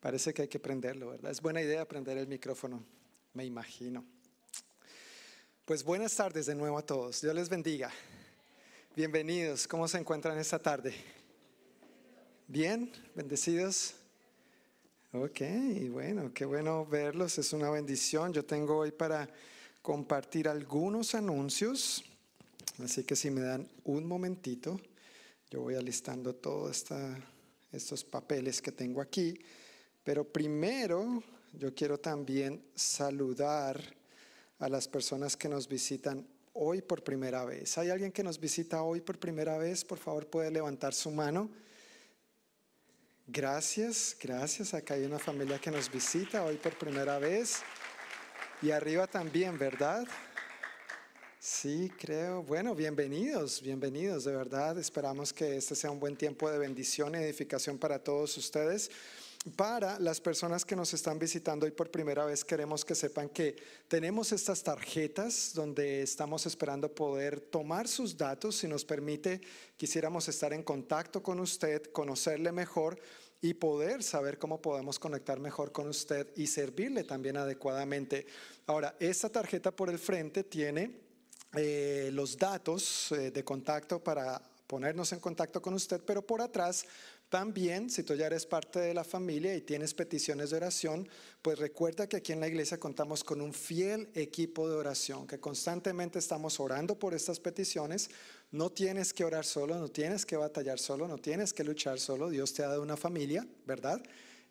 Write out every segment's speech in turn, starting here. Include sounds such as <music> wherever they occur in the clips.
Parece que hay que prenderlo, ¿verdad? Es buena idea prender el micrófono, me imagino. Pues buenas tardes de nuevo a todos. Dios les bendiga. Bienvenidos. ¿Cómo se encuentran esta tarde? Bien, bendecidos. Ok, bueno, qué bueno verlos. Es una bendición. Yo tengo hoy para compartir algunos anuncios. Así que si me dan un momentito, yo voy alistando todos estos papeles que tengo aquí. Pero primero, yo quiero también saludar a las personas que nos visitan hoy por primera vez. ¿Hay alguien que nos visita hoy por primera vez? Por favor, puede levantar su mano. Gracias, gracias. Acá hay una familia que nos visita hoy por primera vez. Y arriba también, ¿verdad? Sí, creo. Bueno, bienvenidos, bienvenidos, de verdad. Esperamos que este sea un buen tiempo de bendición y edificación para todos ustedes. Para las personas que nos están visitando hoy por primera vez, queremos que sepan que tenemos estas tarjetas donde estamos esperando poder tomar sus datos. Si nos permite, quisiéramos estar en contacto con usted, conocerle mejor y poder saber cómo podemos conectar mejor con usted y servirle también adecuadamente. Ahora, esta tarjeta por el frente tiene eh, los datos eh, de contacto para ponernos en contacto con usted, pero por atrás también, si tú ya eres parte de la familia y tienes peticiones de oración, pues recuerda que aquí en la iglesia contamos con un fiel equipo de oración, que constantemente estamos orando por estas peticiones. No tienes que orar solo, no tienes que batallar solo, no tienes que luchar solo. Dios te ha dado una familia, ¿verdad?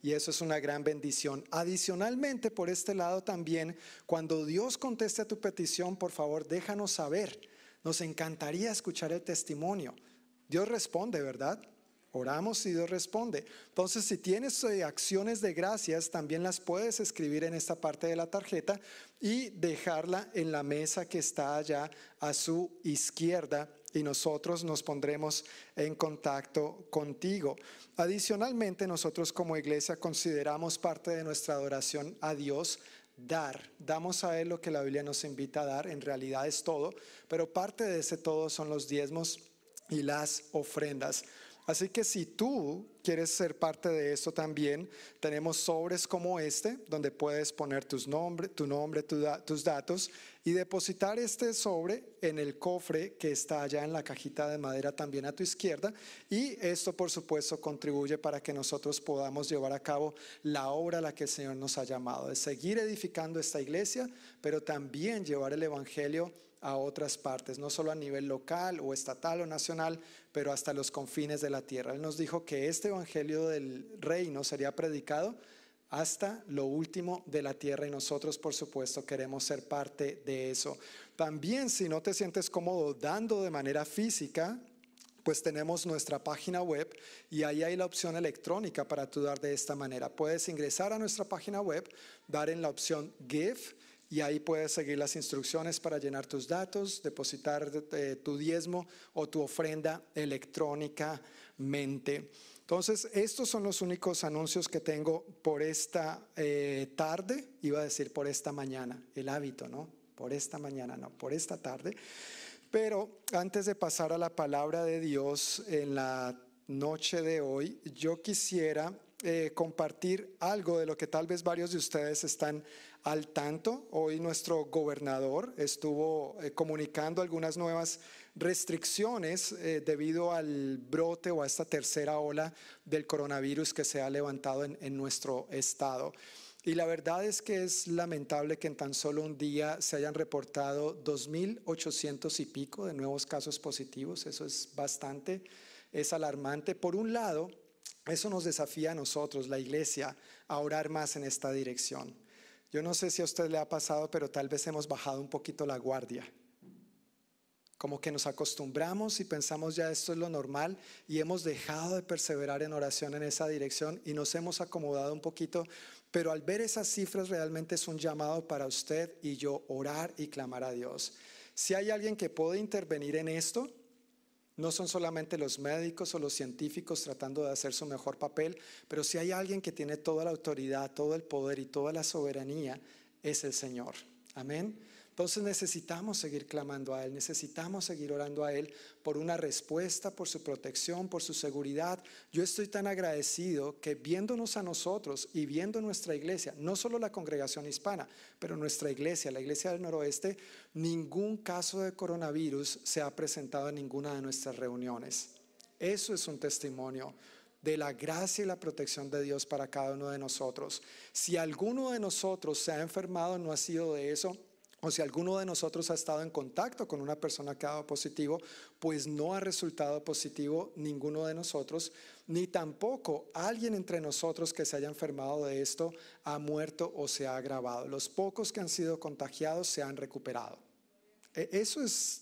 Y eso es una gran bendición. Adicionalmente, por este lado también, cuando Dios conteste a tu petición, por favor, déjanos saber. Nos encantaría escuchar el testimonio. Dios responde, ¿verdad? Oramos y Dios responde. Entonces, si tienes eh, acciones de gracias, también las puedes escribir en esta parte de la tarjeta y dejarla en la mesa que está allá a su izquierda y nosotros nos pondremos en contacto contigo. Adicionalmente, nosotros como iglesia consideramos parte de nuestra adoración a Dios dar. Damos a Él lo que la Biblia nos invita a dar, en realidad es todo, pero parte de ese todo son los diezmos y las ofrendas. Así que si tú quieres ser parte de esto también, tenemos sobres como este, donde puedes poner tus nombre, tu nombre, tus datos y depositar este sobre en el cofre que está allá en la cajita de madera también a tu izquierda. Y esto, por supuesto, contribuye para que nosotros podamos llevar a cabo la obra a la que el Señor nos ha llamado, de seguir edificando esta iglesia, pero también llevar el Evangelio a otras partes, no solo a nivel local o estatal o nacional, pero hasta los confines de la tierra. Él nos dijo que este Evangelio del reino sería predicado hasta lo último de la tierra y nosotros por supuesto queremos ser parte de eso. También si no te sientes cómodo dando de manera física, pues tenemos nuestra página web y ahí hay la opción electrónica para tú dar de esta manera. Puedes ingresar a nuestra página web, dar en la opción Give y ahí puedes seguir las instrucciones para llenar tus datos, depositar eh, tu diezmo o tu ofrenda electrónicamente. Entonces, estos son los únicos anuncios que tengo por esta eh, tarde, iba a decir por esta mañana, el hábito, ¿no? Por esta mañana, no, por esta tarde. Pero antes de pasar a la palabra de Dios en la noche de hoy, yo quisiera eh, compartir algo de lo que tal vez varios de ustedes están al tanto. Hoy nuestro gobernador estuvo eh, comunicando algunas nuevas restricciones eh, debido al brote o a esta tercera ola del coronavirus que se ha levantado en, en nuestro estado. Y la verdad es que es lamentable que en tan solo un día se hayan reportado 2.800 y pico de nuevos casos positivos. Eso es bastante, es alarmante. Por un lado, eso nos desafía a nosotros, la iglesia, a orar más en esta dirección. Yo no sé si a usted le ha pasado, pero tal vez hemos bajado un poquito la guardia. Como que nos acostumbramos y pensamos ya esto es lo normal y hemos dejado de perseverar en oración en esa dirección y nos hemos acomodado un poquito, pero al ver esas cifras realmente es un llamado para usted y yo orar y clamar a Dios. Si hay alguien que puede intervenir en esto, no son solamente los médicos o los científicos tratando de hacer su mejor papel, pero si hay alguien que tiene toda la autoridad, todo el poder y toda la soberanía, es el Señor. Amén. Entonces necesitamos seguir clamando a Él, necesitamos seguir orando a Él por una respuesta, por su protección, por su seguridad. Yo estoy tan agradecido que viéndonos a nosotros y viendo nuestra iglesia, no solo la congregación hispana, pero nuestra iglesia, la iglesia del noroeste, ningún caso de coronavirus se ha presentado en ninguna de nuestras reuniones. Eso es un testimonio de la gracia y la protección de Dios para cada uno de nosotros. Si alguno de nosotros se ha enfermado, no ha sido de eso, o si alguno de nosotros ha estado en contacto con una persona que ha dado positivo, pues no ha resultado positivo ninguno de nosotros, ni tampoco alguien entre nosotros que se haya enfermado de esto ha muerto o se ha agravado. Los pocos que han sido contagiados se han recuperado. E, eso es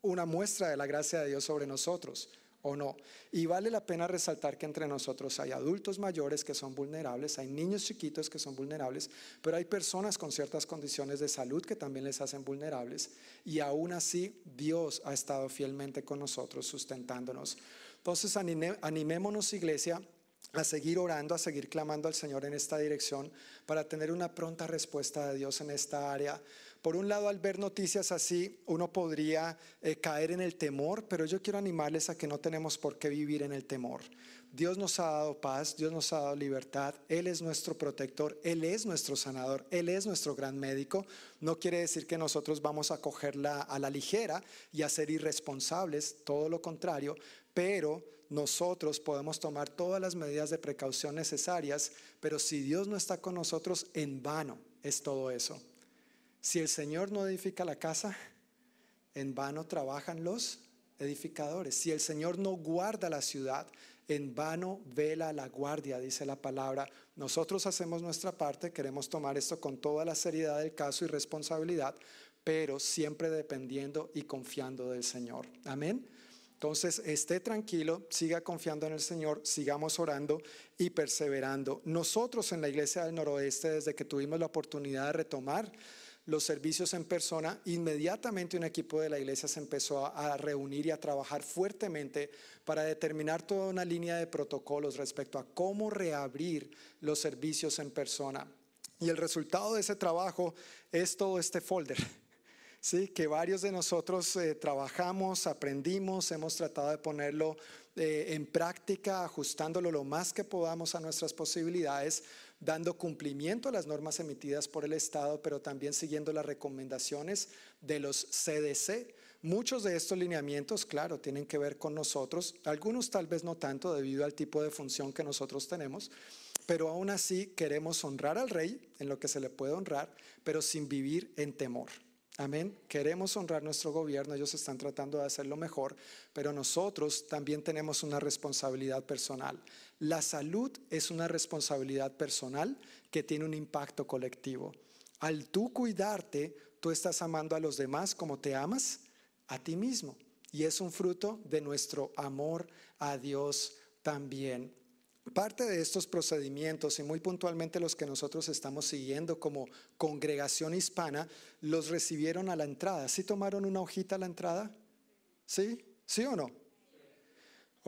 una muestra de la gracia de Dios sobre nosotros o no. Y vale la pena resaltar que entre nosotros hay adultos mayores que son vulnerables, hay niños chiquitos que son vulnerables, pero hay personas con ciertas condiciones de salud que también les hacen vulnerables. Y aún así Dios ha estado fielmente con nosotros, sustentándonos. Entonces animémonos, iglesia, a seguir orando, a seguir clamando al Señor en esta dirección para tener una pronta respuesta de Dios en esta área. Por un lado, al ver noticias así, uno podría eh, caer en el temor, pero yo quiero animarles a que no tenemos por qué vivir en el temor. Dios nos ha dado paz, Dios nos ha dado libertad, Él es nuestro protector, Él es nuestro sanador, Él es nuestro gran médico. No quiere decir que nosotros vamos a cogerla a la ligera y a ser irresponsables, todo lo contrario, pero nosotros podemos tomar todas las medidas de precaución necesarias, pero si Dios no está con nosotros, en vano es todo eso. Si el Señor no edifica la casa, en vano trabajan los edificadores. Si el Señor no guarda la ciudad, en vano vela la guardia, dice la palabra. Nosotros hacemos nuestra parte, queremos tomar esto con toda la seriedad del caso y responsabilidad, pero siempre dependiendo y confiando del Señor. Amén. Entonces, esté tranquilo, siga confiando en el Señor, sigamos orando y perseverando. Nosotros en la Iglesia del Noroeste, desde que tuvimos la oportunidad de retomar los servicios en persona, inmediatamente un equipo de la iglesia se empezó a, reunir y a trabajar fuertemente para determinar toda una línea de protocolos respecto a cómo reabrir los servicios en persona. Y el resultado de ese trabajo es todo este folder. <laughs> Sí, que varios de nosotros eh, trabajamos, aprendimos, hemos tratado de ponerlo eh, en práctica, ajustándolo lo más que podamos a nuestras posibilidades dando cumplimiento a las normas emitidas por el Estado, pero también siguiendo las recomendaciones de los CDC. Muchos de estos lineamientos, claro, tienen que ver con nosotros, algunos tal vez no tanto debido al tipo de función que nosotros tenemos, pero aún así queremos honrar al rey en lo que se le puede honrar, pero sin vivir en temor. Amén. Queremos honrar nuestro gobierno, ellos están tratando de hacerlo mejor, pero nosotros también tenemos una responsabilidad personal. La salud es una responsabilidad personal que tiene un impacto colectivo. Al tú cuidarte, tú estás amando a los demás como te amas a ti mismo. Y es un fruto de nuestro amor a Dios también. Parte de estos procedimientos y muy puntualmente los que nosotros estamos siguiendo como congregación hispana, los recibieron a la entrada. ¿Sí tomaron una hojita a la entrada? ¿Sí? ¿Sí o no?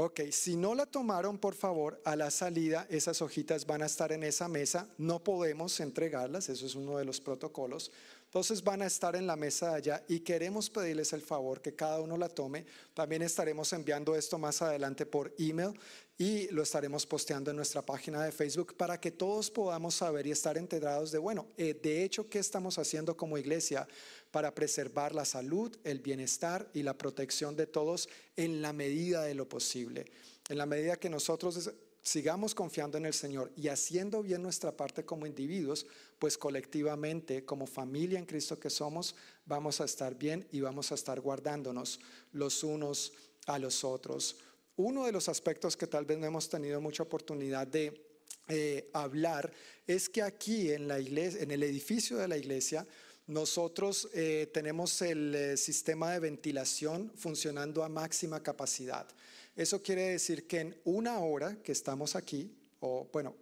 Ok, si no la tomaron, por favor, a la salida esas hojitas van a estar en esa mesa. No podemos entregarlas, eso es uno de los protocolos. Entonces van a estar en la mesa de allá y queremos pedirles el favor que cada uno la tome. También estaremos enviando esto más adelante por email y lo estaremos posteando en nuestra página de Facebook para que todos podamos saber y estar enterados de, bueno, eh, de hecho, ¿qué estamos haciendo como iglesia para preservar la salud, el bienestar y la protección de todos en la medida de lo posible? En la medida que nosotros sigamos confiando en el Señor y haciendo bien nuestra parte como individuos, pues colectivamente, como familia en Cristo que somos, vamos a estar bien y vamos a estar guardándonos los unos a los otros. Uno de los aspectos que tal vez no hemos tenido mucha oportunidad de eh, hablar es que aquí en, el edificio de la iglesia, nosotros eh, tenemos el eh, sistema de ventilación funcionando a máxima capacidad. Eso quiere decir que en una hora que estamos aquí, o bueno,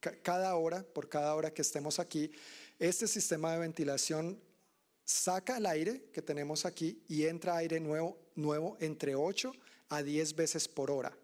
cada hora, por cada hora que estemos aquí, este sistema de ventilación saca el aire que tenemos aquí y entra aire nuevo, nuevo entre 8 a 10 veces por hora.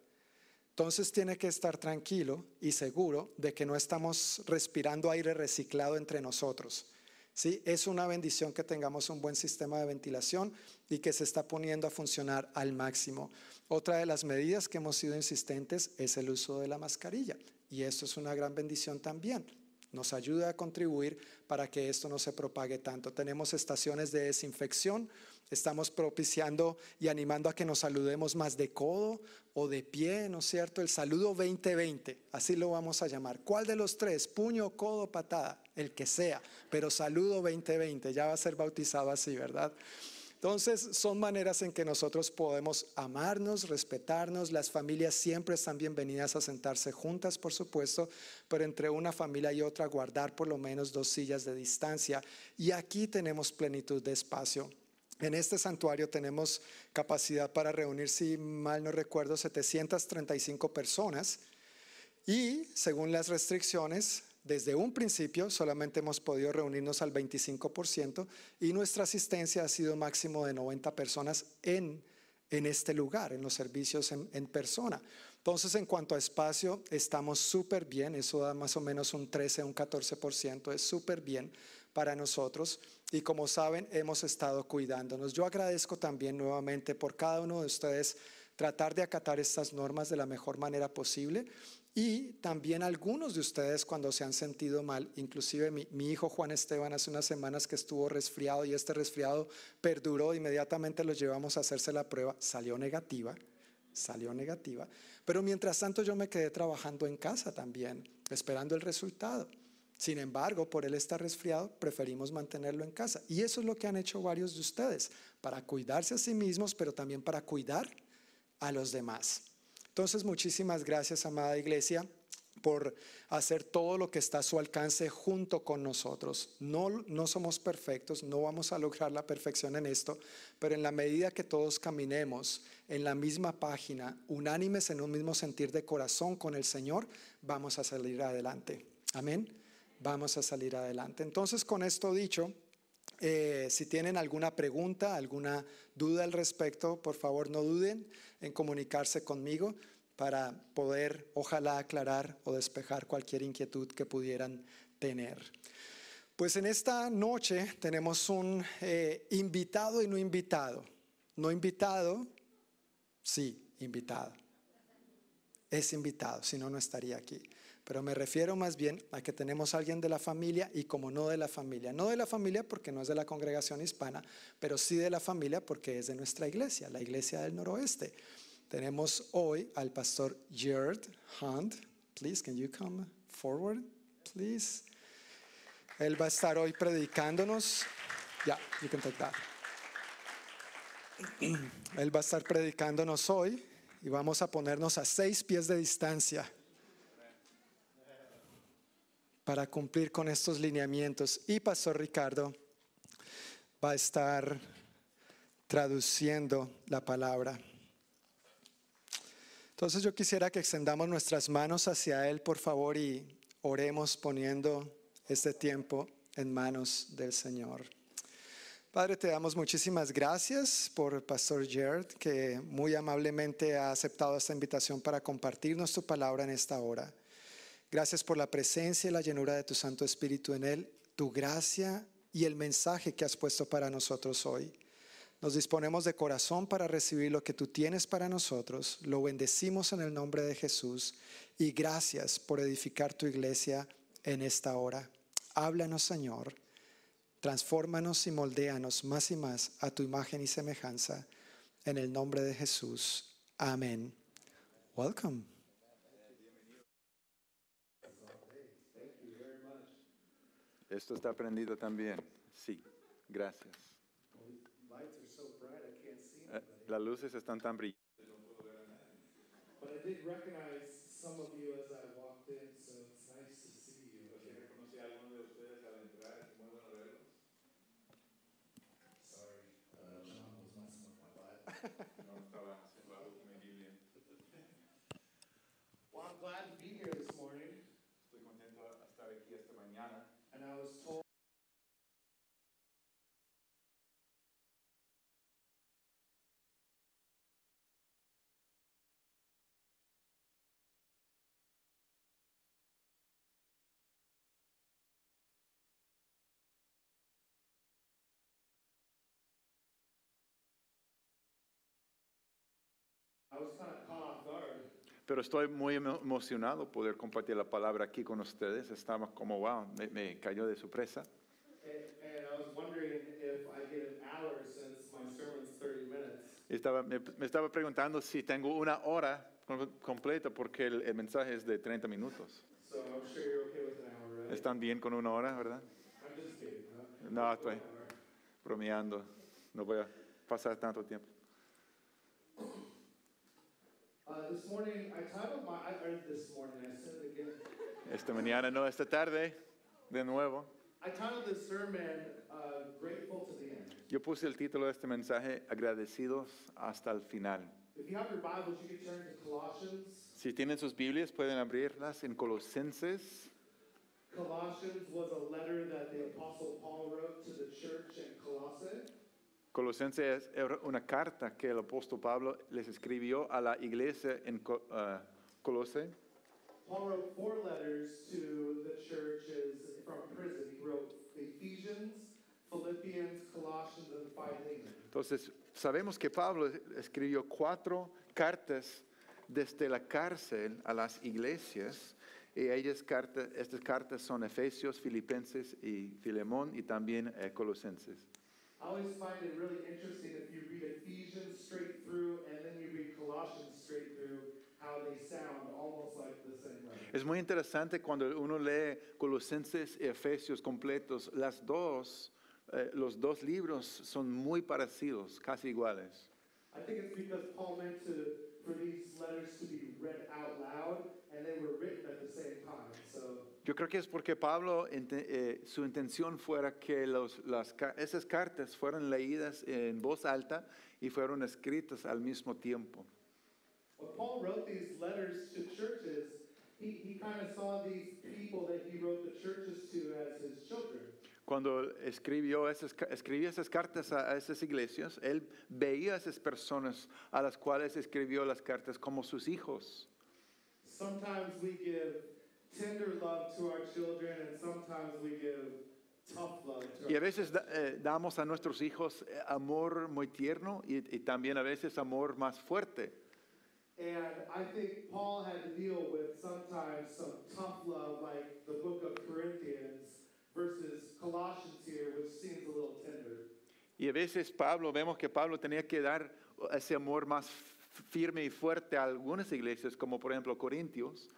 Entonces tiene que estar tranquilo y seguro de que no estamos respirando aire reciclado entre nosotros. ¿sí? Es una bendición que tengamos un buen sistema de ventilación y que se está poniendo a funcionar al máximo. Otra de las medidas que hemos sido insistentes es el uso de la mascarilla y esto es una gran bendición también. Nos ayuda a contribuir para que esto no se propague tanto. Tenemos estaciones de desinfección, estamos propiciando y animando a que nos saludemos más de codo o de pie, ¿no es cierto? El saludo 2020, así lo vamos a llamar. ¿Cuál de los tres? Puño, codo, patada, el que sea, pero saludo 2020, ya va a ser bautizado así, ¿verdad? Entonces, son maneras en que nosotros podemos amarnos, respetarnos. Las familias siempre están bienvenidas a sentarse juntas, por supuesto, pero entre una familia y otra guardar por lo menos dos sillas de distancia. Y aquí tenemos plenitud de espacio. En este santuario tenemos capacidad para reunir, si mal no recuerdo, 735 personas. Y según las restricciones, desde un principio solamente hemos podido reunirnos al 25% y nuestra asistencia ha sido máximo de 90 personas en, en este lugar, en los servicios en, en persona. Entonces, en cuanto a espacio, estamos súper bien, eso da más o menos un 13, un 14%, es súper bien para nosotros y como saben, hemos estado cuidándonos. Yo agradezco también nuevamente por cada uno de ustedes tratar de acatar estas normas de la mejor manera posible y también algunos de ustedes cuando se han sentido mal, inclusive mi, hijo Juan Esteban hace unas semanas que estuvo resfriado y este resfriado perduró, inmediatamente lo llevamos a hacerse la prueba, salió negativa, salió negativa, pero mientras tanto yo me quedé trabajando en casa también, esperando el resultado. Sin embargo, por él estar resfriado, preferimos mantenerlo en casa. Y eso es lo que han hecho varios de ustedes, para cuidarse a sí mismos, pero también para cuidar a los demás. Entonces, muchísimas gracias, amada iglesia, por hacer todo lo que está a su alcance junto con nosotros. No, no somos perfectos, no vamos a lograr la perfección en esto, pero en la medida que todos caminemos en la misma página, unánimes en un mismo sentir de corazón con el Señor, vamos a salir adelante. Amén. Vamos a salir adelante. Entonces, con esto dicho, eh, si tienen alguna pregunta, alguna duda al respecto, por favor no duden en comunicarse conmigo para poder, ojalá, aclarar o despejar cualquier inquietud que pudieran tener. Pues en esta noche tenemos un eh, invitado y no invitado. No invitado, sí, invitado. Es invitado, si no, no estaría aquí pero me refiero más bien a que tenemos a alguien de la familia y como no de la familia. No de la familia porque no es de la congregación hispana, pero sí de la familia porque es de nuestra iglesia, la iglesia del noroeste. Tenemos hoy al pastor Jared Hunt. Please, can you come forward, please? Él va a estar hoy predicándonos. Ya, yeah, you can take that. Él va a estar predicándonos hoy y vamos a ponernos a seis pies de distancia para cumplir con estos lineamientos. Y Pastor Ricardo va a estar traduciendo la palabra. Entonces yo quisiera que extendamos nuestras manos hacia Él, por favor, y oremos poniendo este tiempo en manos del Señor. Padre, te damos muchísimas gracias por Pastor Jared, que muy amablemente ha aceptado esta invitación para compartirnos tu palabra en esta hora. Gracias por la presencia y la llenura de tu Santo Espíritu en Él, tu gracia y el mensaje que has puesto para nosotros hoy. Nos disponemos de corazón para recibir lo que tú tienes para nosotros. Lo bendecimos en el nombre de Jesús y gracias por edificar tu iglesia en esta hora. Háblanos, Señor. Transfórmanos y moldéanos más y más a tu imagen y semejanza. En el nombre de Jesús. Amén. Welcome. Esto está prendido también. Sí, gracias. Eh, las luces están tan brillantes. But I did recognize some of you as I walked in, so it's nice to see you. reconocí a algunos de ustedes al entrar, es muy bueno verlos. Sorry, uh, Sean was messing with my butt. No estaba haciendo algo que me di bien. Well, I'm glad to be here this morning, Estoy contento de estar aquí esta mañana. I was told. I was kind of Pero estoy muy emo- emocionado poder compartir la palabra aquí con ustedes. Estaba como, wow, me, me cayó de sorpresa. And, and I was wondering if I get an hour since my sermon's 30 minutes. Estaba, me, me estaba preguntando si tengo una hora com- completa porque el, el mensaje es de 30 minutos. So I'm sure you're okay with an hour, right? ¿Están bien con una hora, verdad? I'm just kidding. Huh? No, estoy bromeando. No voy a pasar tanto tiempo. Uh, this morning, I titled my, I, or this morning, I said it again. Esta mañana, no, esta tarde, de nuevo. I titled this sermon, uh, Grateful to the End. Yo puse el título de este mensaje, Agradecidos hasta el final. If you have your Bibles, you can turn to Colossians. Si tienen sus Biblias, pueden abrirlas en Colosenses. Colossians was a letter that the Apostle Paul wrote to the church in Colossae. Colosenses era una carta que el apóstol Pablo les escribió a la iglesia en ah, Colose. Paul wrote four letters to the churches from prison. He wrote Ephesians, Philippians, Colossians, and Philemon. Entonces, sabemos que Pablo escribió cuatro cartas desde la cárcel a las iglesias. Y ellas carta- estas cartas son Efesios, Filipenses y Filemón y también eh, Colosenses. I always find it really interesting if you read Ephesians straight through and then you read Colossians straight through, how they sound almost like the same. Es muy interesante cuando uno lee Colosenses y Efesios completos. Las dos, eh, los dos libros son muy parecidos, casi iguales. I think it's because Paul meant to, for these letters to be read out loud and they were written at the same time. So Yo creo que es porque Pablo, eh, su intención fuera que los- las, esas cartas fueran leídas en voz alta y fueron escritas al mismo tiempo. when Paul wrote these letters to churches, he, he kind of saw these people that he wrote the churches to as his children. Cuando escribió esas, escribía esas cartas a, a esas iglesias, él veía a esas personas a las cuales escribió las cartas como sus hijos. Sometimes we give tender love to our children and sometimes we give tough love to Y a veces da- eh, damos a nuestros hijos eh, amor muy tierno y, y también a veces amor más fuerte. And I think Paul had to deal with sometimes some tough love, like the book of Corinthians versus Colossians here, which seems a little tender. Y a veces Pablo, vemos que Pablo tenía que dar ese amor más f- firme y fuerte a algunas iglesias, como por ejemplo Corintios,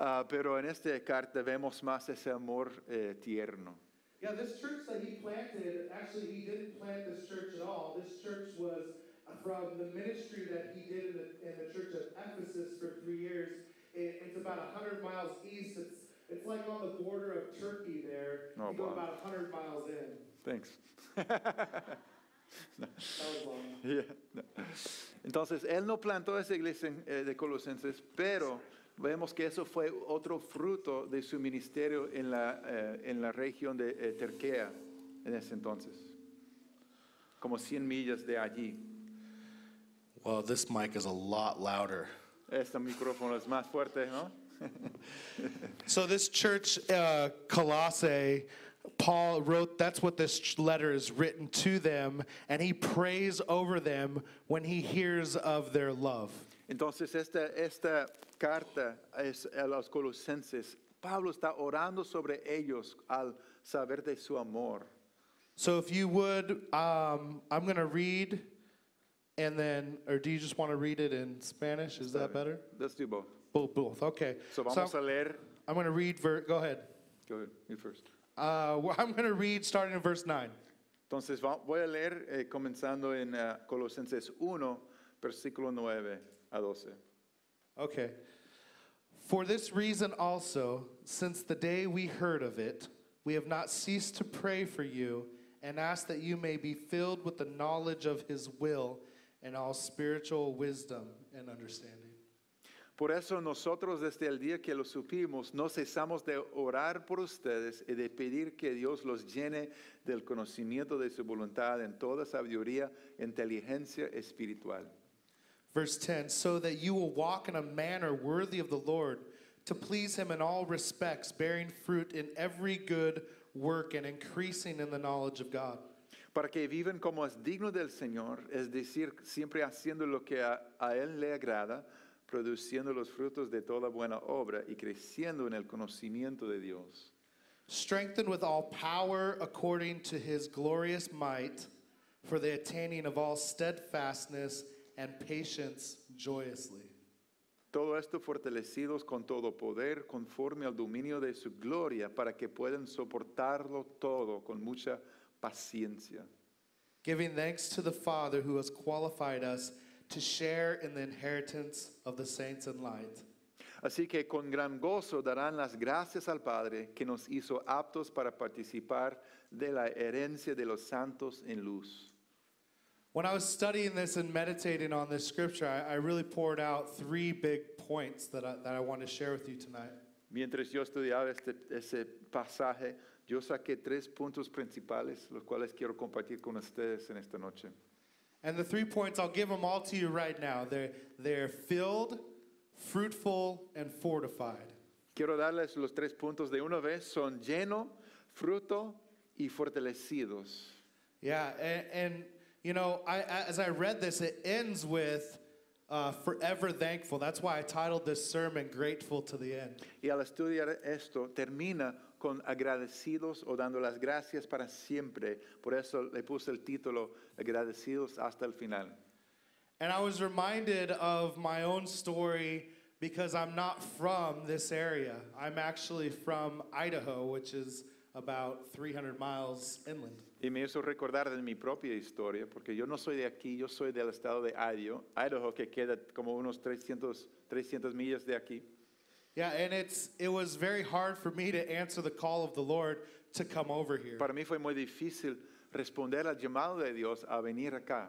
Ah, pero en esta carta vemos más ese amor eh, tierno. Yeah, this church that he planted, actually, he didn't plant this church at all. This church was from the ministry that he did in the, in the church of Ephesus for three years. It, it's about 100 miles east. It's, it's like on the border of Turkey there. Oh, you go wow. about 100 miles in. Thanks. <laughs> That was long. <laughs> Yeah. Entonces, él no plantó esa iglesia eh, de Colosenses, pero vemos que eso fue otro fruto de su ministerio en la, eh, en la región de eh, Terquea en ese entonces, como 100 millas de allí. Well, this mic is a lot louder. Este micrófono es más fuerte, ¿no? <laughs> So, this church, uh, Colossae, Paul wrote, that's what this letter is written to them, and he prays over them when he hears of their love. Entonces, esta, esta carta es a los colosenses. Pablo está orando sobre ellos al saber de su amor. So, if you would, um, I'm going to read, and then, or do you just want to read it in Spanish? Is that better? Let's do both. Both, both. Okay. So vamos a leer. I'm going to read, ver- go ahead. Go ahead, you first. Uh, well, I'm going to read starting in verse 9. Entonces voy a leer eh, comenzando en eh, Colosenses 1, versículo 9 a 12. Okay. For this reason also, since the day we heard of it, we have not ceased to pray for you and ask that you may be filled with the knowledge of his will and all spiritual wisdom and understanding. Por eso nosotros desde el día que lo supimos no cesamos de orar por ustedes y de pedir que Dios los llene del conocimiento de su voluntad en toda sabiduría inteligencia espiritual. Verse 10 So that you will walk in a manner worthy of the Lord, to please him in all respects, bearing fruit in every good work and increasing in the knowledge of God. para que vivan como es digno del Señor, es decir, siempre haciendo lo que a, a Él le agrada, produciendo los frutos de toda buena obra y creciendo en el conocimiento de Dios. strengthened with all power according to his glorious might, for the attaining of all steadfastness and patience joyously. Todo esto fortalecidos con todo poder, conforme al dominio de su gloria, para que puedan soportarlo todo con mucha paciencia. Giving thanks to the Father who has qualified us to share in the inheritance of the saints in light. Así que con gran gozo darán las gracias al Padre que nos hizo aptos para participar de la herencia de los santos en luz. When I was studying this and meditating on this scripture, I, I really poured out three big points that I, that I want to share with you tonight. Mientras yo estudiaba este, ese pasaje, yo saqué tres puntos principales, los cuales quiero compartir con ustedes en esta noche. And the three points, I'll give them all to you right now. They're, they're filled, fruitful, and fortified. Quiero darles los tres puntos de una vez, son lleno, fruto y fortalecidos. Yeah, and, and you know, I, as I read this, it ends with uh, forever thankful. That's why I titled this sermon Grateful to the End. Y al estudiar esto, termina con agradecidos o dando las gracias para siempre. Por eso le puse el título Agradecidos hasta el final. And I was reminded of my own story because I'm not from this area. I'm actually from Idaho, which is about 300 miles inland. Y me hizo recordar de mi propia historia, porque yo no soy de aquí, yo soy del estado de Idaho, Idaho que queda como unos 300, 300 millas de aquí. Yeah, and it's it was very hard for me to answer the call of the Lord to come over here. Para mí fue muy difícil responder al llamado de Dios a venir acá.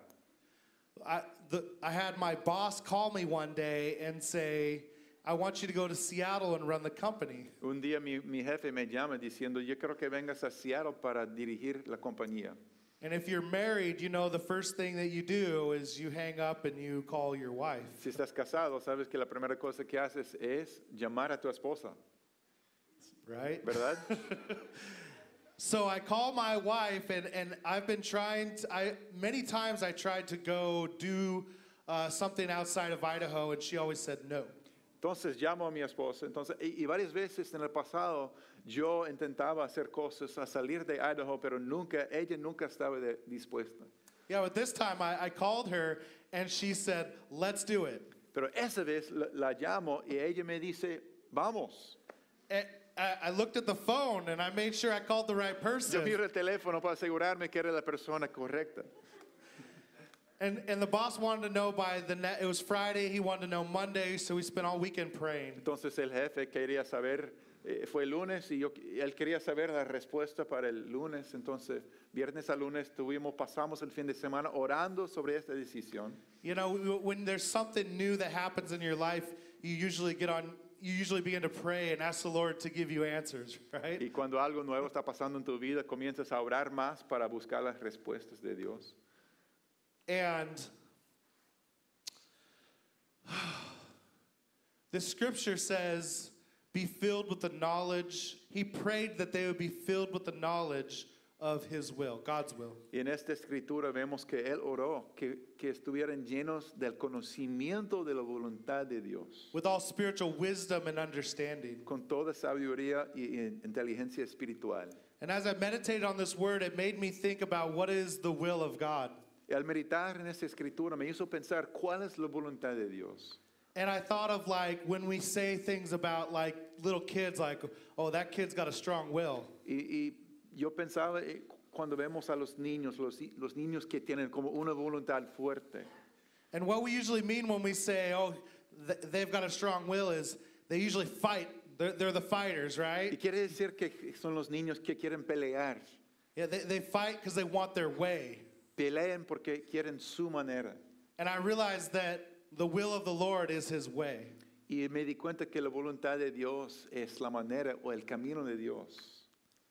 I, the, I had my boss call me one day and say, I want you to go to Seattle and run the company. Un día mi, mi jefe me llama diciendo, yo quiero que vengas a Seattle para dirigir la compañía. And if you're married, you know the first thing that you do is you hang up and you call your wife. Si estás casado, sabes que la primera cosa que haces es llamar a tu esposa, Right? ¿verdad? <laughs> So I call my wife, and, and I've been trying. To, I many times I tried to go do uh, something outside of Idaho, and she always said no. Entonces llamo a mi esposa. Entonces, y, y varias veces en el pasado yo intentaba hacer cosas a salir de Idaho, pero nunca, ella nunca estaba de- dispuesta. Yeah, but this time I, I called her, and she said, "Let's do it." Pero esa vez la, la llamo y ella me dice, vamos. And I, I looked at the phone, and I made sure I called the right Yo person. miro el teléfono para asegurarme que era la persona correcta. And and the boss wanted to know by the net. It was Friday. He wanted to know Monday, so we spent all weekend praying. Entonces el jefe quería saber, eh, fue el lunes y yo, él quería saber la respuesta para el lunes. Entonces, viernes a lunes tuvimos, pasamos el fin de semana orando sobre esta decisión. You know, w- when there's something new that happens in your life, you usually get on. You usually begin to pray and ask the Lord to give you answers, <laughs> right? Y cuando algo nuevo está pasando en tu vida, comienzas a orar más para buscar las respuestas de Dios. And <sighs> the scripture says, be filled with the knowledge. He prayed that they would be filled with the knowledge of his will, God's will. Y en esta escritura vemos que él oró que, que estuvieran llenos del conocimiento de la voluntad de Dios, With all spiritual wisdom and understanding. con toda sabiduría y y inteligencia espiritual. And as I meditated on this word, it made me think about what is the will of God. Y al meditar en esta escritura me hizo pensar cuál es la voluntad de Dios. And I thought of like when we say things about like little kids, like, oh, that kid's got a strong will. Y, y yo pensaba eh, cuando vemos a los niños, los, los niños que tienen como una voluntad fuerte. And what we usually mean when we say, oh, th- they've got a strong will is they usually fight. They're, they're the fighters, Y right? quiere decir que son los niños que quieren pelear. Yeah, they, they fight because they want their way. Pelean porque quieren su manera. And I realized that the will of the Lord is his way. Y me di cuenta que la voluntad de Dios es la manera o el camino de Dios.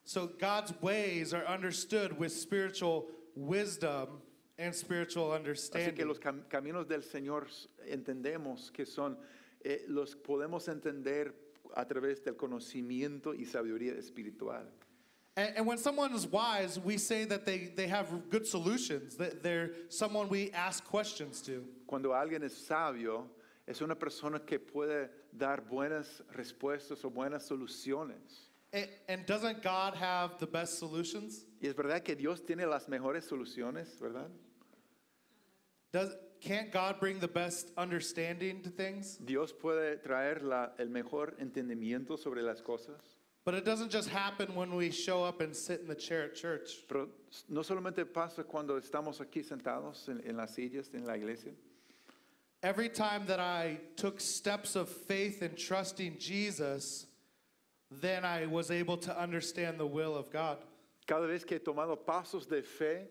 So God's ways are understood with spiritual wisdom and spiritual Así understanding. que los cam- caminos del Señor entendemos que son, eh, los podemos entender a través del conocimiento y sabiduría espiritual. And, and when someone is wise, we say that they, they have good solutions, that they're someone we ask questions to. Cuando alguien es sabio, es una persona que puede dar buenas respuestas o buenas soluciones. And, and doesn't God have the best solutions? Y es verdad que Dios tiene las mejores soluciones, ¿verdad? Does, can't God bring the best understanding to things? Dios puede traer la- el mejor entendimiento sobre las cosas. But it doesn't just happen when we show up and sit in the chair at church. Pero no solamente pasa cuando estamos aquí sentados en, en las sillas en la iglesia. Every time that I took steps of faith in trusting Jesus, then I was able to understand the will of God. Cada vez que he tomado pasos de fe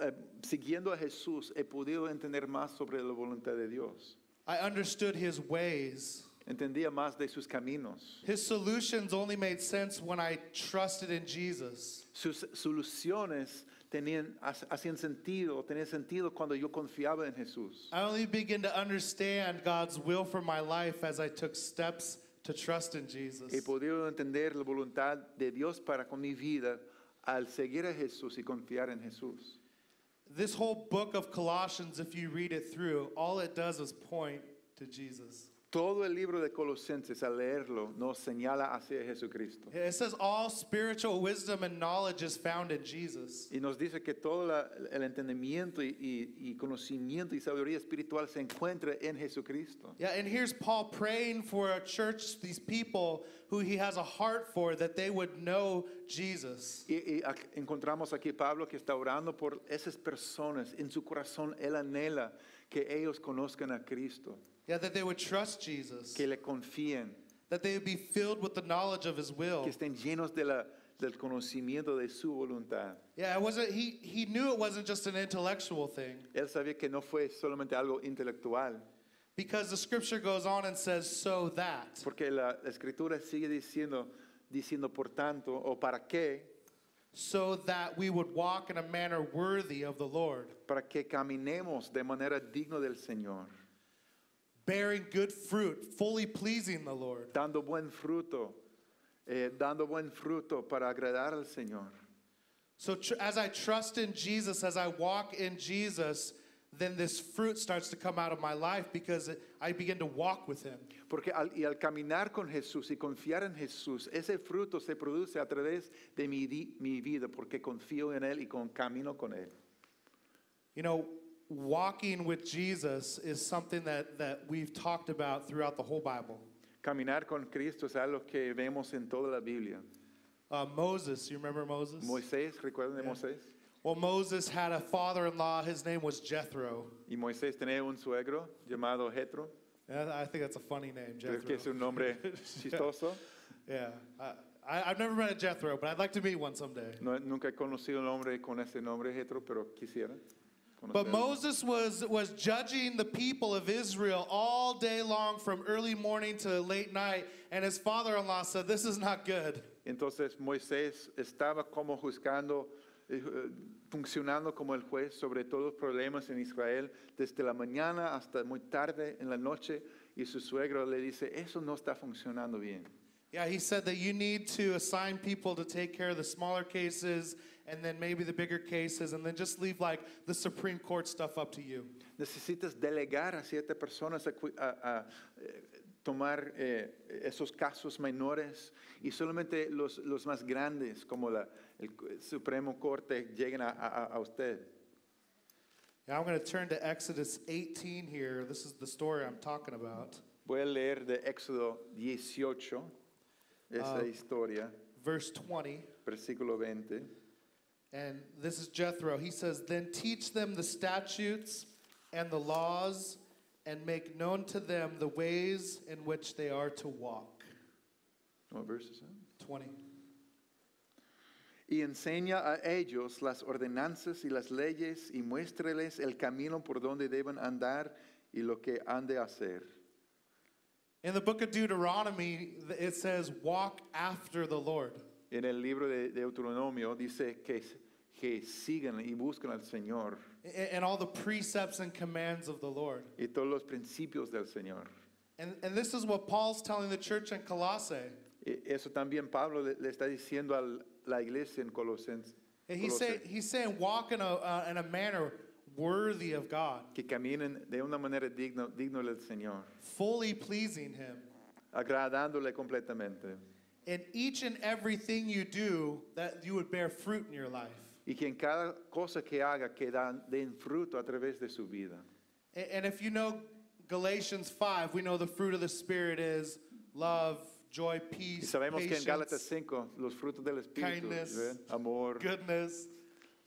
eh, siguiendo a Jesús, he podido entender más sobre la voluntad de Dios. I understood his ways. Entendía más de sus caminos. His solutions only made sense when I trusted in Jesus. Sus soluciones tenían, ha- hacían sentido, tenían sentido cuando yo confiaba en Jesús. I only began to understand God's will for my life as I took steps to trust in Jesus. He podido entender la voluntad de Dios para con mi vida al seguir a Jesús y confiar en Jesús. This whole book of Colossians, if you read it through, all it does is point to Jesus. Todo el libro de Colosenses, al leerlo, nos señala hacia Jesucristo. It says all spiritual wisdom and knowledge is found in Jesus. Y nos dice que todo la- el entendimiento y, y- y conocimiento y sabiduría espiritual se encuentra en Jesucristo. Yeah, and here's Paul praying for a church, these people who he has a heart for, that they would know Jesus. Y, y encontramos aquí Pablo que está orando por esas personas. En su corazón él anhela que ellos conozcan a Cristo, Yeah, that they would trust Jesus. que le confíen, That they would be filled with the knowledge of his will. que estén llenos de la- del conocimiento de su voluntad. Yeah, it wasn't he he knew it wasn't just an intellectual thing. Él sabía que no fue solamente algo intelectual, Because the scripture goes on and says, so that. porque la, escritura sigue diciendo, diciendo por tanto, o para qué, So that we would walk in a manner worthy of the Lord, para que caminemos de manera digna del Señor, bearing good fruit, fully pleasing the Lord. dando buen fruto, eh, dando buen fruto para agradar al Señor. So tr- as I trust in Jesus, as I walk in Jesus, then this fruit starts to come out of my life because it, I begin to walk with him. Porque al, y al caminar con Jesús y confiar en Jesús, ese fruto se produce a través de mi, di- mi vida, porque confío en Él y con, camino con Él. You know, walking with Jesus is something that, that we've talked about throughout the whole Bible. Caminar con Cristo es algo que vemos en toda la Biblia. Uh, Moses, you remember Moses? Moisés, ¿recuerdan de Moisés? Well, Moses had a father in law, his name was Jethro. Y Moisés tenía un suegro llamado Jetro. Yeah, I think that's a funny name, Jethro. Creo que es Jethro. un nombre <laughs> chistoso. Yeah. I, I, I've never met a Jethro, but I'd like to meet one someday. No, nunca he conocido un hombre con ese nombre Jetro, pero quisiera. But. Moses was, was judging the people of Israel all day long from early morning to late night, and his father in law said, This is not good. Entonces Moisés estaba como juzgando, eh, eh, funcionando como el juez sobre todos los problemas en Israel, desde la mañana hasta muy tarde en la noche, y su suegro le dice, eso no está funcionando bien. Yeah, he said that you need to assign people to take care of the smaller cases and then maybe the bigger cases, and then just leave like the Supreme Court stuff up to you. Necesitas delegar a siete personas a, a- a, tomar eh, esos casos menores y solamente los, los más grandes, como la, el Supremo Corte, lleguen a- a- a usted. Now I'm going to turn to Exodus 18 here. This is the story I'm talking about. Voy a leer de Éxodo 18, esa Ah. historia, Verse 20. versículo 20. And this is Jethro. He says, Then teach them the statutes and the laws, and make known to them the ways in which they are to walk. What verse is that? 20. Y enseña a ellos las ordenanzas y las leyes y muéstreles el camino por donde deben andar y lo que han de hacer. In the book of Deuteronomy, it says, Walk after the Lord. En el libro de Deuteronomio dice que, que sigan y buscan al Señor a- And all the precepts and commands of the Lord. y todos los principios del Señor. And, and this is what Paul's telling the church in Colossae. Y eso también Pablo le, le está diciendo al- la iglesia en Colosenses. And he's saying, he's saying walk in a, uh, in a manner worthy of God, que caminen de una manera digna, digno del Señor, fully pleasing Him. agradándole completamente. In each and everything you do, that you would bear fruit in your life. Y que en cada cosa que haga que dan, den fruto a través de su vida. A- And if you know Galatians 5, we know the fruit of the Spirit is love, joy, Y peace, sabemos que en Gálatas patience, 5 los frutos del Espíritu, kindness, ¿ven? amor, goodness,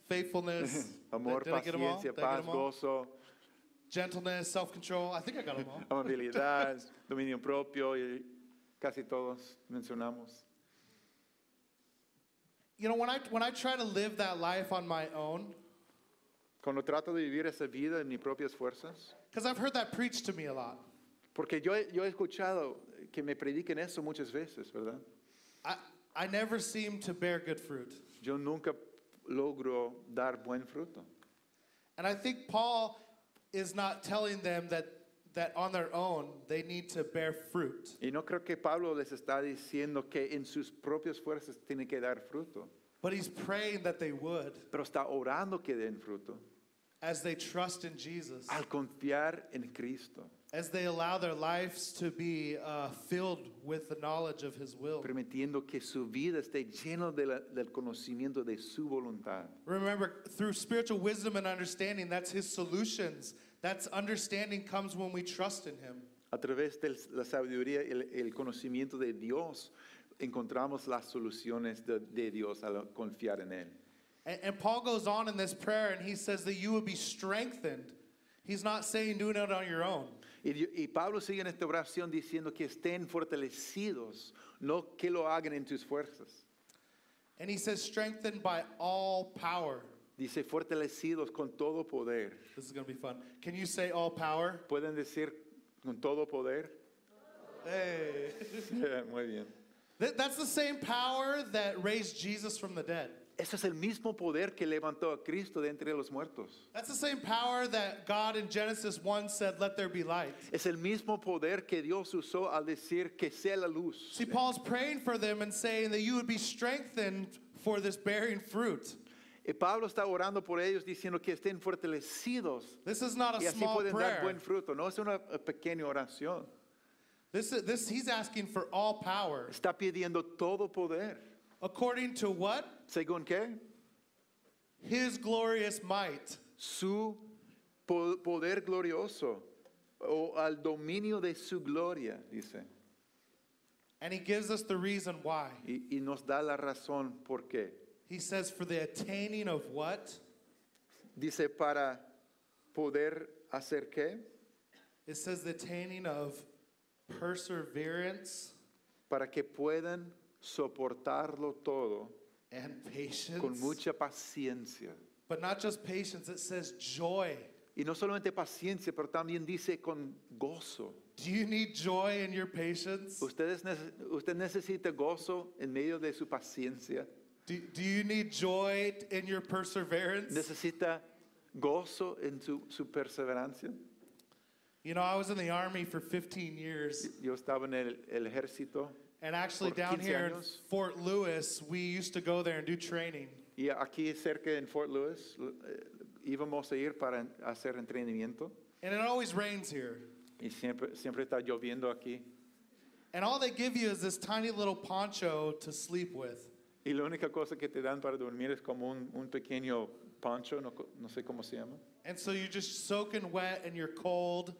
faithfulness, <laughs> amor, Did I get 'em all? paciencia, Did I get paz, gozo, gentleness, self-control. I think I got them all. amabilidad, dominio propio y casi todos mencionamos. You know, when I, when I try to live that life on my own, Cuando trato de vivir esa vida en mis propias fuerzas, because I've heard that preached to me a lot. porque yo, he- yo he escuchado que me prediquen eso muchas veces, ¿verdad? I, I never seem to bear good fruit. Yo nunca logro dar buen fruto. And I think Paul is not telling them that, that on their own they need to bear fruit. Y no creo que Pablo les está diciendo que en sus propias fuerzas tienen que dar fruto, But he's praying that they would pero está orando que den fruto as they trust in Jesus, al confiar en Cristo, as they allow their lives to be uh, filled with the knowledge of his will. permitiendo que su vida esté llena de la- del conocimiento de su voluntad. Remember, through spiritual wisdom and understanding, that's his solutions. That's understanding comes when we trust in him. A través de la sabiduría y el, el conocimiento de Dios encontramos las soluciones de, de Dios al confiar en Él. And, and Paul goes on in this prayer and he says that you would be strengthened. He's not saying doing it on your own. Y, y Pablo sigue en esta oración diciendo que estén fortalecidos, no que lo hagan en tus fuerzas. And he says, strengthened by all power. Dice fortalecidos con todo poder. This is going to be fun. Can you say all power? ¿Pueden decir con todo poder? Hey. <laughs> Muy bien. Th- That's the same power that raised Jesus from the dead. Ese es el mismo poder que levantó a Cristo de entre los muertos. That's the same power that God in Genesis 1 said, Let there be light. Es el mismo poder que Dios usó al decir que sea la luz. See, Paul's praying for them and saying that you would be strengthened for this bearing fruit. Y Pablo está orando por ellos diciendo que estén fortalecidos This is not y a así small pueden dar prayer. buen fruto. No es una eh, pequeña oración. This is, this, he's asking for all power. Está pidiendo todo poder. According to what? ¿Según qué? His glorious might. Su po- poder glorioso o al dominio de su gloria, dice. And he gives us the reason why. Y, y nos da la razón por qué. He says, For the attaining of what? Dice para poder hacer qué? It says, The attaining of perseverance Para que puedan soportarlo todo and patience. con mucha paciencia. But not just patience, it says joy. Y no solamente paciencia, pero también dice con gozo. Do you need joy in your patience? Ustedes nece- usted necesita gozo en medio de su paciencia. Do, do you need joy in your perseverance? Necesita gozo en su, su perseverancia. You know, I was in the army for 15 years, Yo estaba en el, el ejército and actually Por down 15 here in. Fort Lewis, we used to go there and do training. y aquí cerca en Fort Lewis eh, íbamos a ir para hacer entrenamiento And it always rains here. y siempre, siempre está lloviendo aquí. And all they give you is this tiny little poncho to sleep with. Y la única cosa que te dan para dormir es como un, un pequeño pancho, no, no sé cómo se llama. And so you're just soaking wet and you're cold.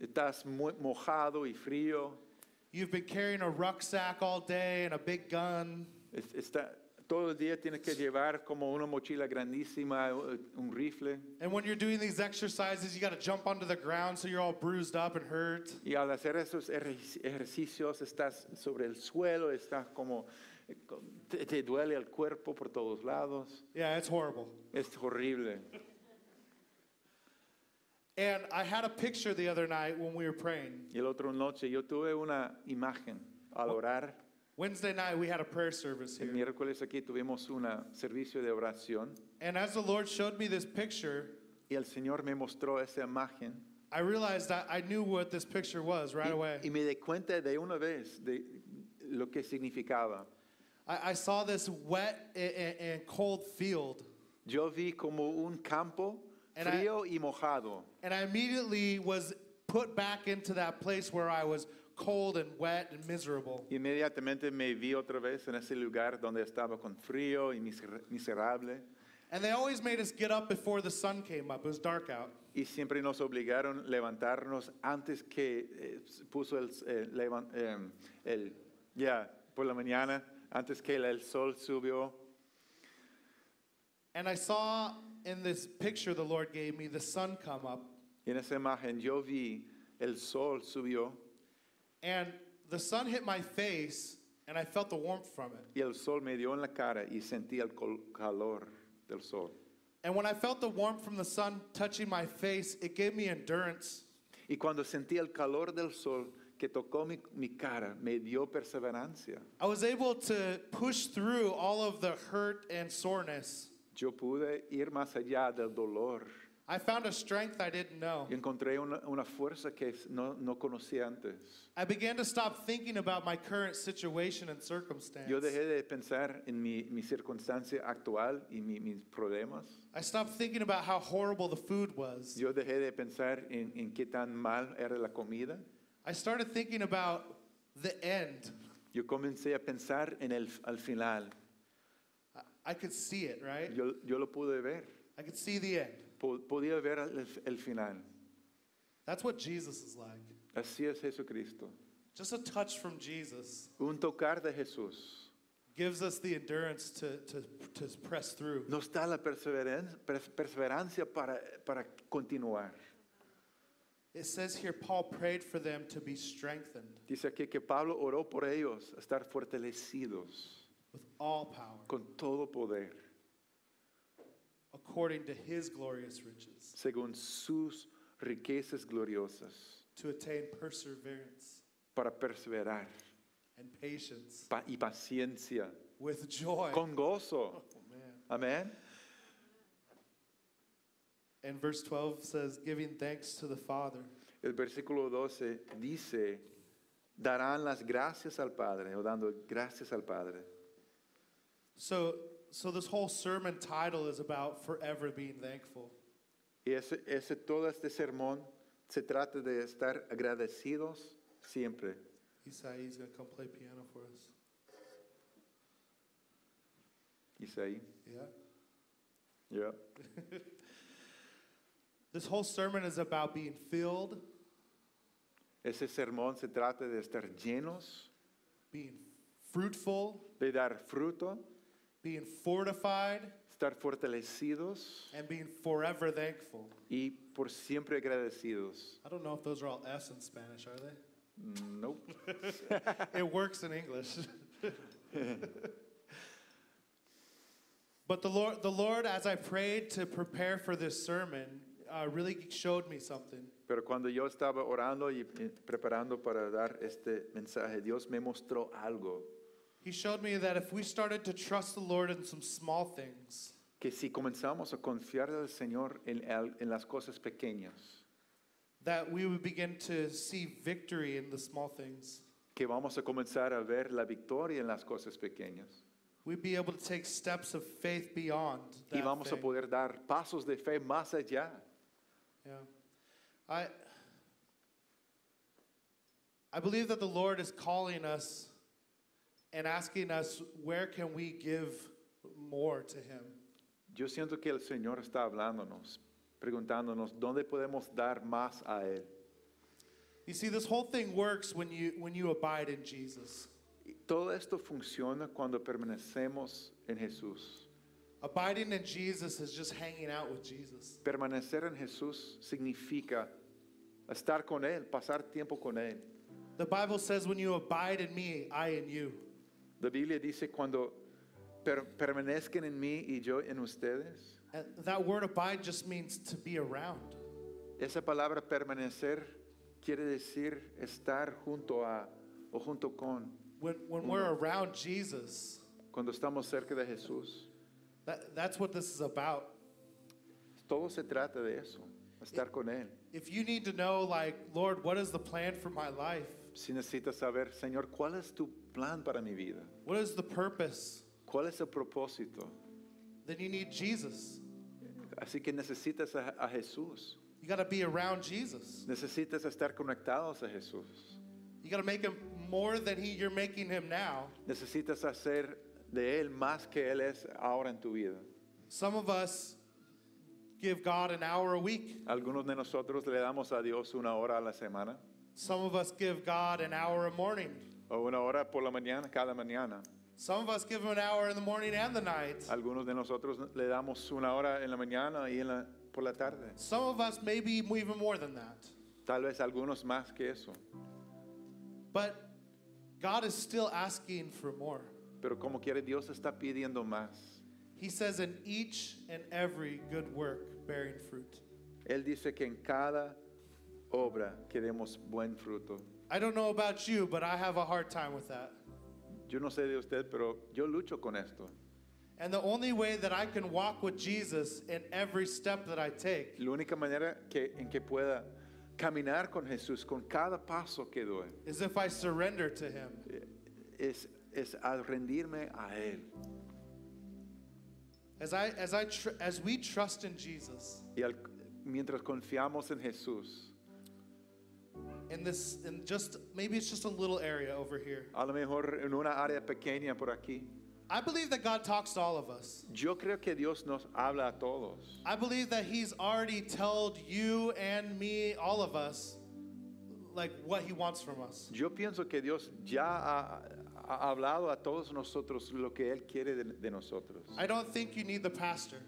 Estás muy mojado y frío. You've been carrying a rucksack all day and a big gun. Es- está, todo el día tienes que llevar como una mochila grandísima, eh, un rifle. And when you're doing these exercises, you got to jump onto the ground so you're all bruised up and hurt. Y al hacer esos ejer- ejercicios estás sobre el suelo, estás como, eh, te, te duele el cuerpo por todos lados. Yeah, it's horrible. Es horrible. And I had a picture the other night when we were praying. Y el otro noche yo tuve una imagen al orar. Wednesday night, we had a prayer service El here. miércoles aquí tuvimos un servicio de oración And as the Lord showed me this picture, y el Señor me mostró esa imagen. I realized that I knew what this picture was right Y, away. y me di cuenta de una vez de lo que significaba. I, I saw this wet and, and cold field, Yo vi como un campo And I- frío y mojado. and I immediately was put back into that place where I was cold and wet and miserable. Inmediatamente me vi otra vez en ese lugar donde estaba con frío y miserable. And they always made us get up before the sun came up. It was dark out. Y siempre nos obligaron levantarnos antes que eh, puso el, eh, eh, el- ya por la mañana, antes que el sol subió. And I saw in this picture the Lord gave me the sun come up, Y en esa imagen yo vi el sol subió and the sun hit my face, and I felt the warmth from it. y el sol me dio en la cara y sentí el calor del sol. And when I felt the warmth from the sun touching my face, it gave me endurance. Y cuando sentí el calor del sol que tocó mi, mi cara, me dio perseverancia. I was able to push through all of the hurt and soreness. Yo pude ir más allá del dolor. I found a strength I didn't know. Y encontré una, una fuerza que no, no conocía antes. I began to stop thinking about my current situation and circumstance. Yo dejé de pensar en mi, mi circunstancia actual y mi- mis problemas. I stopped thinking about how horrible the food was. Yo dejé de pensar en, en qué tan mal era la comida. I started thinking about the end. Yo comencé a pensar en el al final. I- I could see it, right? Yo, yo lo pude ver. I could see the end. Po- podía ver el, el final. That's what Jesus is like. Así es Jesucristo. Just a touch from Jesus Un tocar de Jesús gives us the endurance to, to, to press through. nos da la perseverancia, perseverancia para, para continuar. It says here, Paul prayed for them to be strengthened Dice aquí que Pablo oró por ellos, estar fortalecidos with all power con todo poder, according to his glorious riches según sus riquezas gloriosas, to attain perseverance para perseverar and patience pa- y paciencia, with joy. con gozo. <laughs> Oh, man. Amén. And verse 12 says, giving thanks to the Father El versículo 12 dice, darán las gracias al Padre, o dando gracias al Padre. So, so this whole sermon title is about forever being thankful. Y ese, ese, todo este sermón se trata de estar agradecidos siempre. Isaiah's gonna come play piano for us. Isaí. Yeah. Ya. <laughs> This whole sermon is about being filled, Ese sermón se trata de estar llenos, being fruitful, de dar fruto, being fortified, estar fortalecidos and being forever thankful. y por siempre agradecidos. I don't know if those are all S in Spanish, are they? Nope. <laughs> It works in English. <laughs> but the Lord, the Lord, as I prayed to prepare for this sermon, uh, really showed me something. Pero cuando yo estaba orando y eh, preparando para dar este mensaje, Dios me mostró algo. He showed me that if we started to trust the Lord in some small things, Que si comenzamos a confiar al Señor en, en las cosas pequeñas, that we would begin to see victory in the small things. que vamos a comenzar a ver la victoria en las cosas pequeñas. We'd be able to take steps of faith beyond Y that vamos a poder dar pasos de fe más allá. Yeah. I I believe that the Lord is calling us and asking us where can we give more to him. Yo siento que el Señor está hablándonos, preguntándonos dónde podemos dar más a Él. You see this whole thing works when you when you abide in Jesus. Y todo esto funciona cuando permanecemos en Jesús. Abiding in Jesus is just hanging out with Jesus. Permanecer en Jesús significa estar con Él, pasar tiempo con Él. The Bible says when you abide in me, I in you. La Biblia dice cuando per- permanezcan en mí y yo en ustedes. And that word abide just means to be around. Esa palabra permanecer quiere decir estar junto a o junto con. When, when we're around Jesus, Cuando estamos cerca de Jesús, that, that's what this is about. todo se trata de eso, estar con Él. If you need to know, like, Lord, what is the plan for my life? Si necesitas saber, Señor, ¿cuál es tu plan para mi vida? What is the purpose? ¿Cuál es el propósito? Then you need Jesus. Así que necesitas a, a Jesús. You got to be around Jesus. Necesitas estar conectados a Jesús. You got to make him more than he you're making him now. Necesitas hacer de Él más que Él es ahora en tu vida. Some of us give God an hour a week. Algunos de nosotros le damos a Dios una hora a la semana Some of us give God an hour a morning. o una hora por la mañana, cada mañana. Some of us give him an hour in the morning and the night. Algunos de nosotros le damos una hora en la mañana y en la, por la tarde. Some of us maybe even more than that. Tal vez algunos más que eso. But God is still asking for more. Pero como quiere, Dios está pidiendo más. He says, in each and every good work bearing fruit. Él dice que en cada obra que demos buen fruto. I don't know about you, but I have a hard time with that. Yo no sé de usted, pero yo lucho con esto. And the only way that I can walk with Jesus in every step that I take La única manera que, en que pueda caminar con Jesús, con cada paso que doy, is if I surrender to Him. es, es al rendirme a Él. As I as I tr- as we trust in Jesus Y al- mientras confiamos en Jesús, in this in just maybe it's just a little area over here. a lo mejor en una área pequeña por aquí, I believe that God talks to all of us. yo creo que Dios nos habla a todos. I believe that He's already told you and me, all of us, like what He wants from us. Yo pienso que Dios ya ha, ha hablado a todos nosotros lo que Él quiere de, de nosotros. I don't think you need the pastor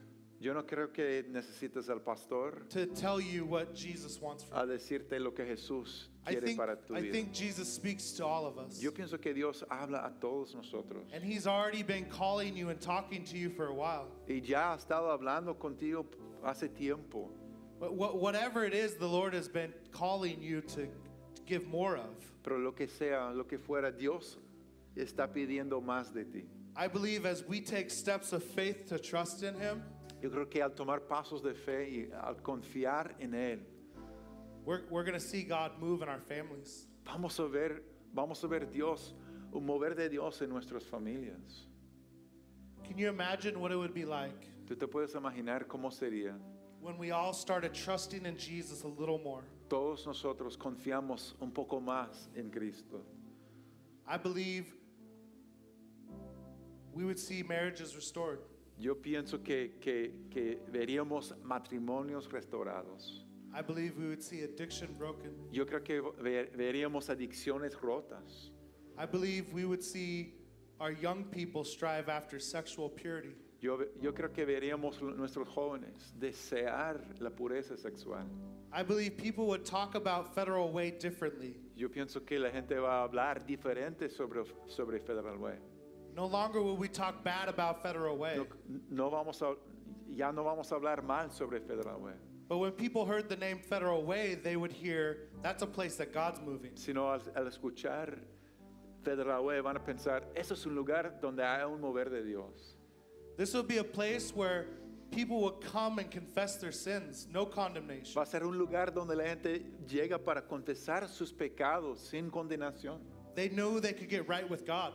Yo no creo que necesites al pastor to tell you what Jesus wants from a you. decirte lo que Jesús I quiere think, para tu I vida. think Jesus speaks to all of us. Yo pienso que Dios habla a todos nosotros. And He's already been calling you and talking to you for a while. Y ya ha estado hablando contigo hace tiempo. But wha- whatever it is, the Lord has been calling you to to give more of. Pero lo que sea, lo que fuera, Dios está pidiendo más de ti. I believe as we take steps of faith to trust in Him, Yo creo que al tomar pasos de fe y al confiar en Él, we're, we're going to see God move in our families. vamos a ver, vamos a ver Dios, un mover de Dios en nuestras familias. Can you imagine what it would be like Tú te puedes imaginar cómo sería. when we all started trusting in Jesus a little more? Todos nosotros confiamos un poco más en Cristo. I believe we would see marriages restored. Yo pienso que, que, que veríamos matrimonios restaurados. I believe we would see addiction broken. Yo creo que ver- veríamos adicciones rotas. I believe we would see our young people strive after sexual purity. Yo, creo que veríamos nuestros jóvenes desear la pureza sexual. I believe people would talk about federal way differently. Yo pienso que la gente va a hablar diferente sobre, sobre Federal Way. No longer will we talk bad about federal way. No, no vamos a, ya no vamos a hablar mal sobre Federal Way, But when people heard the name federal way, they would hear that's a place that God's moving. sino al, al escuchar Federal Way van a pensar, eso es un lugar donde hay un mover de Dios. This will be a place where people will come and confess their sins, no condemnation. Va a ser un lugar donde la gente llega para confesar sus pecados sin condenación. They knew they could get right with God.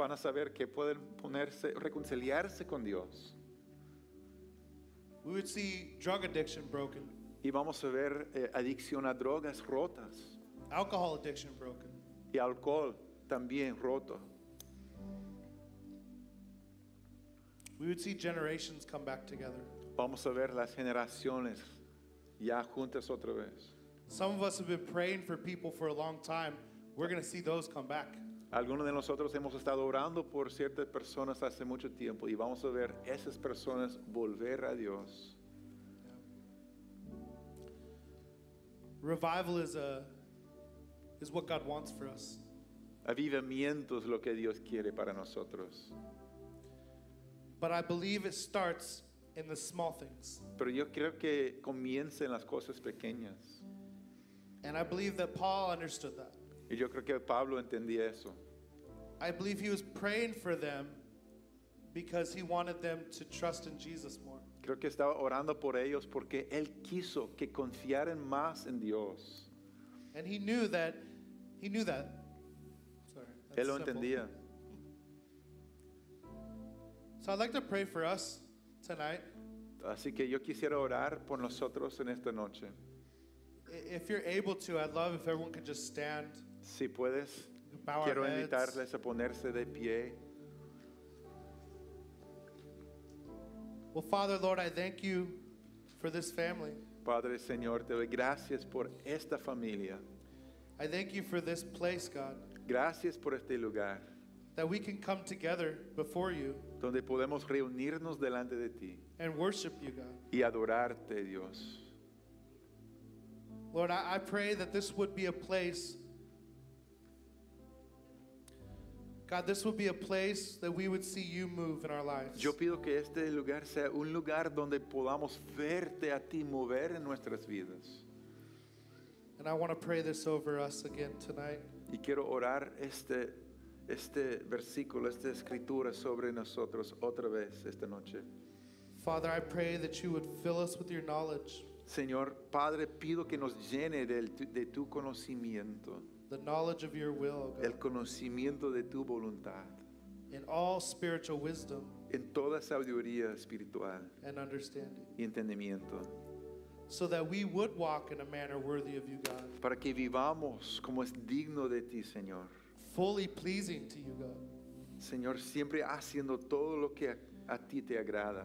Van a saber que pueden ponerse, reconciliarse con Dios. We would see drug addiction broken, Y vamos a ver eh, adicción a drogas rotas alcohol addiction broken. y alcohol también roto. We would see generations come back together. Vamos a ver las generaciones ya juntas otra vez. Some of us have been praying for people for a long time. We're going to see those come back. Algunos de nosotros hemos estado orando por ciertas personas hace mucho tiempo y vamos a ver esas personas volver a Dios. Revival is a is what God wants for us. Avivamiento es lo que Dios quiere para nosotros. But I believe it starts in the small things. Pero yo creo que comienza en las cosas pequeñas. And I believe that Paul understood that. Y yo creo que Pablo entendía eso. I believe he was praying for them because he wanted them to trust in Jesus more. Creo que estaba orando por ellos porque él quiso que confiaran más en Dios. And he knew that He knew that. Sorry. that's Él lo simple. entendía. So I'd like to pray for us tonight. Así que yo quisiera orar por nosotros en esta noche. I- If you're able to, I'd love if everyone could just stand, Si puedes, bow quiero our heads. invitarles a ponerse de pie. Well, Father, Lord, I thank you for this family. Padre Señor, te doy gracias por esta familia. I thank you for this place, God, Gracias por este lugar that we can come together before you donde podemos reunirnos delante de ti and worship you, God. y adorarte, Dios. Lord, I, I pray that this would be a place, God, this will be a place that we would see you move in our lives. Yo pido que este lugar sea un lugar donde podamos verte a ti mover en nuestras vidas. And I want to pray this over us again tonight. Y quiero orar este, este versículo, esta escritura sobre nosotros otra vez esta noche. Father, I pray that you would fill us with your knowledge, Señor Padre, pido que nos llene del- de tu conocimiento, the knowledge of your will, oh el God, conocimiento de tu voluntad, in all spiritual wisdom en toda sabiduría espiritual and understanding, y entendimiento, so that we would walk in a manner worthy of you, God, para que vivamos como es digno de ti, Señor. fully pleasing to you, God, Señor, siempre haciendo todo lo que a, a ti te agrada,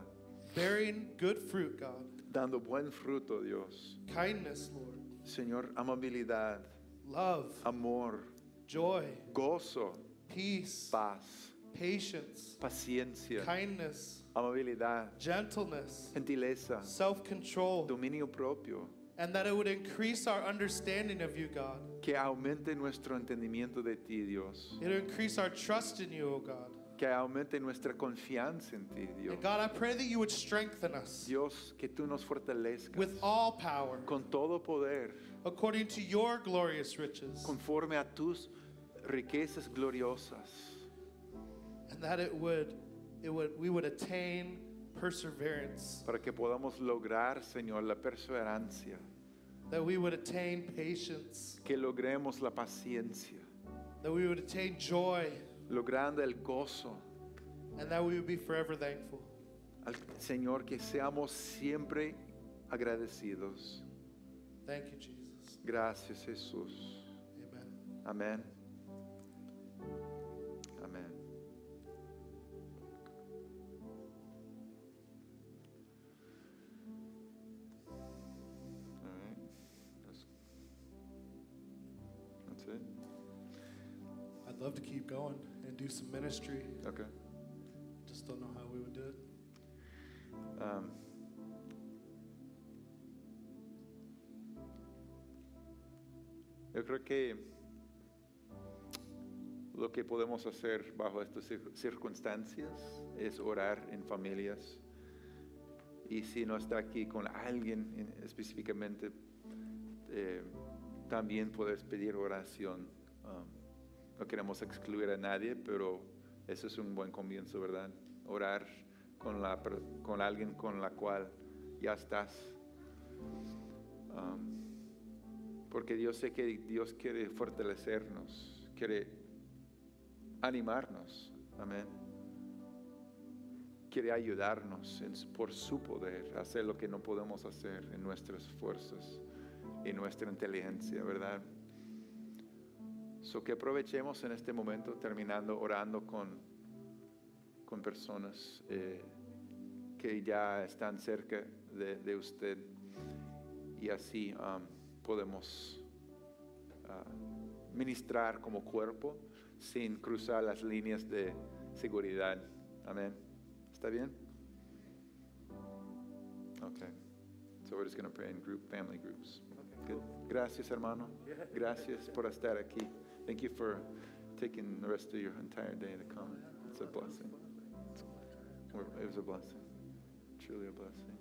bearing good fruit, God, dando buen fruto, Dios. kindness, Lord, Señor, amabilidad, love, amor, joy, gozo, peace, paz, patience, paciencia, kindness, amabilidad, gentleness, gentileza, self control, dominio propio, and that it would increase our understanding of you, God. que aumente nuestro entendimiento de ti, Dios, It would increase our trust in you, O God. Que aumente nuestra confianza en ti, Dios. And God, I pray that you would strengthen us Dios, que tú nos fortalezcas with all power con todo poder, according to your glorious riches, conforme a tus riquezas gloriosas, and that it would, it would, we would attain perseverance, para que podamos lograr, Señor, la perseverancia, that we would attain patience, que logremos la paciencia, that we would attain joy, logrando el gozo. and that we would be forever thankful. Al Señor, que seamos siempre agradecidos. Thank you, Jesus. Gracias, Jesús. Amen. Amén. Amén. I'd love to keep going and do some ministry. Okay. Just don't know how we would do it. Um, yo creo que lo que podemos hacer bajo estas cir- circunstancias es orar en familias. Y si no está aquí con alguien en- específicamente, eh, también puedes pedir oración. Um, no queremos excluir a nadie, pero eso es un buen comienzo, ¿verdad? Orar con, la, con alguien con la cual ya estás. Um, porque Dios sé que Dios quiere fortalecernos, quiere animarnos. Amén. Quiere ayudarnos por su poder a hacer lo que no podemos hacer en nuestras fuerzas, en nuestra inteligencia, ¿verdad? So que aprovechemos en este momento terminando orando con, con personas eh, que ya están cerca de, de usted y así um, podemos ah, ministrar como cuerpo sin cruzar las líneas de seguridad. Amén. ¿Está bien? Okay. So we're just going to pray in group, family groups. Gracias, hermano. Gracias por estar aquí. Thank you for taking the rest of your entire day to come. It's a blessing. It was a blessing. Truly a blessing.